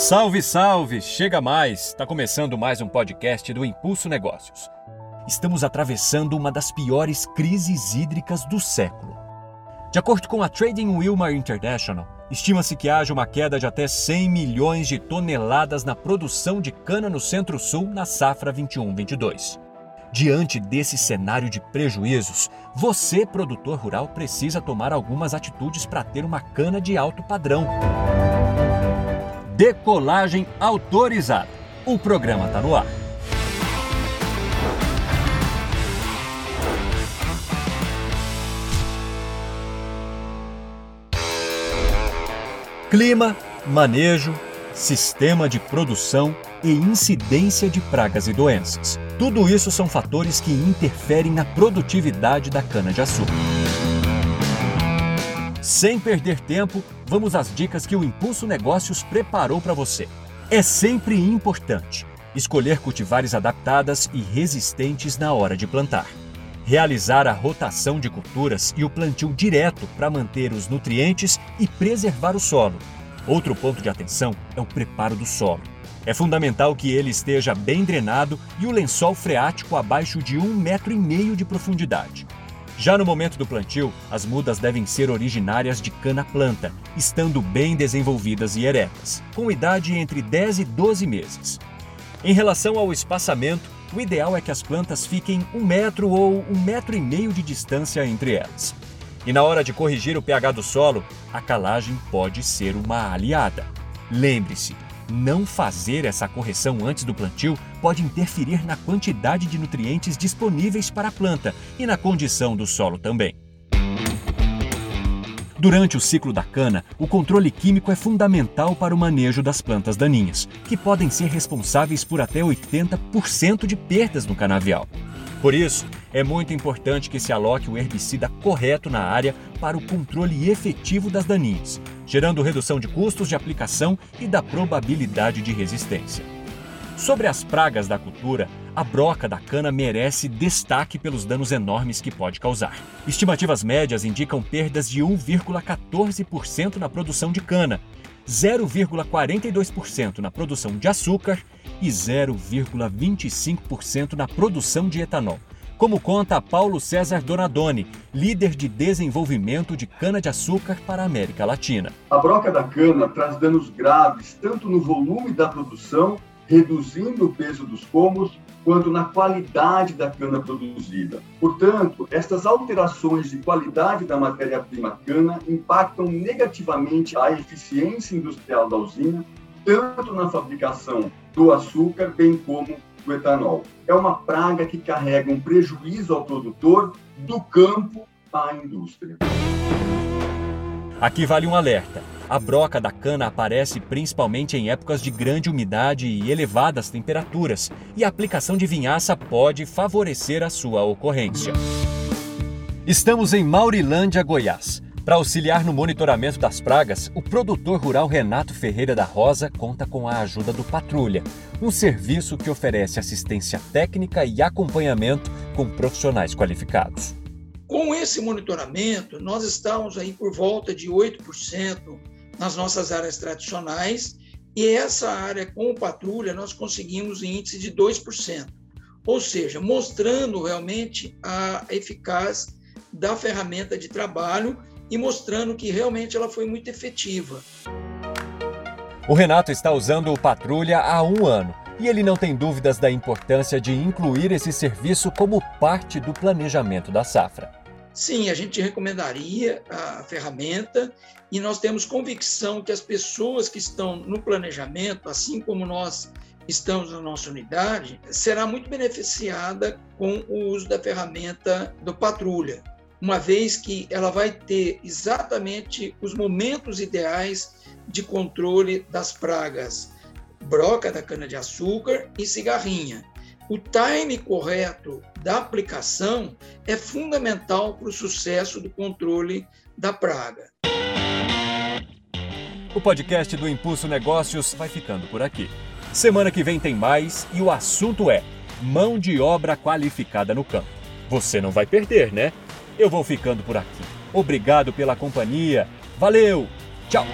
Salve, salve! Chega mais! Está começando mais um podcast do Impulso Negócios. Estamos atravessando uma das piores crises hídricas do século. De acordo com a Trading Wilmar International, estima-se que haja uma queda de até 100 milhões de toneladas na produção de cana no Centro-Sul na safra 21-22. Diante desse cenário de prejuízos, você, produtor rural, precisa tomar algumas atitudes para ter uma cana de alto padrão. Decolagem autorizada. O programa está no ar. Clima, manejo, sistema de produção e incidência de pragas e doenças. Tudo isso são fatores que interferem na produtividade da cana-de-açúcar. Sem perder tempo, vamos às dicas que o Impulso Negócios preparou para você. É sempre importante escolher cultivares adaptadas e resistentes na hora de plantar. Realizar a rotação de culturas e o plantio direto para manter os nutrientes e preservar o solo. Outro ponto de atenção é o preparo do solo. É fundamental que ele esteja bem drenado e o lençol freático abaixo de um metro e meio de profundidade. Já no momento do plantio, as mudas devem ser originárias de cana-planta, estando bem desenvolvidas e eretas, com idade entre 10 e 12 meses. Em relação ao espaçamento, o ideal é que as plantas fiquem um metro ou um metro e meio de distância entre elas. E na hora de corrigir o pH do solo, a calagem pode ser uma aliada. Lembre-se, não fazer essa correção antes do plantio pode interferir na quantidade de nutrientes disponíveis para a planta e na condição do solo também. Durante o ciclo da cana, o controle químico é fundamental para o manejo das plantas daninhas, que podem ser responsáveis por até 80% de perdas no canavial. Por isso, é muito importante que se aloque o herbicida correto na área para o controle efetivo das daninhas, gerando redução de custos de aplicação e da probabilidade de resistência. Sobre as pragas da cultura, a broca da cana merece destaque pelos danos enormes que pode causar. Estimativas médias indicam perdas de 1,14% na produção de cana, 0,42% na produção de açúcar e 0,25% na produção de etanol. Como conta Paulo César Donadoni, líder de desenvolvimento de cana-de-açúcar para a América Latina. A broca da cana traz danos graves tanto no volume da produção, reduzindo o peso dos pomos, quanto na qualidade da cana produzida. Portanto, estas alterações de qualidade da matéria-prima cana impactam negativamente a eficiência industrial da usina, tanto na fabricação do açúcar, bem como do etanol. É uma praga que carrega um prejuízo ao produtor do campo à indústria. Aqui vale um alerta. A broca da cana aparece principalmente em épocas de grande umidade e elevadas temperaturas, e a aplicação de vinhaça pode favorecer a sua ocorrência. Estamos em Maurilândia, Goiás. Para auxiliar no monitoramento das pragas, o produtor rural Renato Ferreira da Rosa conta com a ajuda do Patrulha, um serviço que oferece assistência técnica e acompanhamento com profissionais qualificados. Com esse monitoramento, nós estamos aí por volta de 8% nas nossas áreas tradicionais e essa área com o Patrulha nós conseguimos índice de 2%, ou seja, mostrando realmente a eficácia da ferramenta de trabalho e mostrando que realmente ela foi muito efetiva. O Renato está usando o Patrulha há um ano e ele não tem dúvidas da importância de incluir esse serviço como parte do planejamento da safra. Sim, a gente recomendaria a ferramenta e nós temos convicção que as pessoas que estão no planejamento, assim como nós estamos na nossa unidade, será muito beneficiada com o uso da ferramenta do Patrulha uma vez que ela vai ter exatamente os momentos ideais de controle das pragas broca da cana-de-açúcar e cigarrinha. O time correto da aplicação é fundamental para o sucesso do controle da praga. O podcast do Impulso Negócios vai ficando por aqui. Semana que vem tem mais e o assunto é mão de obra qualificada no campo. Você não vai perder, né? Eu vou ficando por aqui. Obrigado pela companhia. Valeu! Tchau!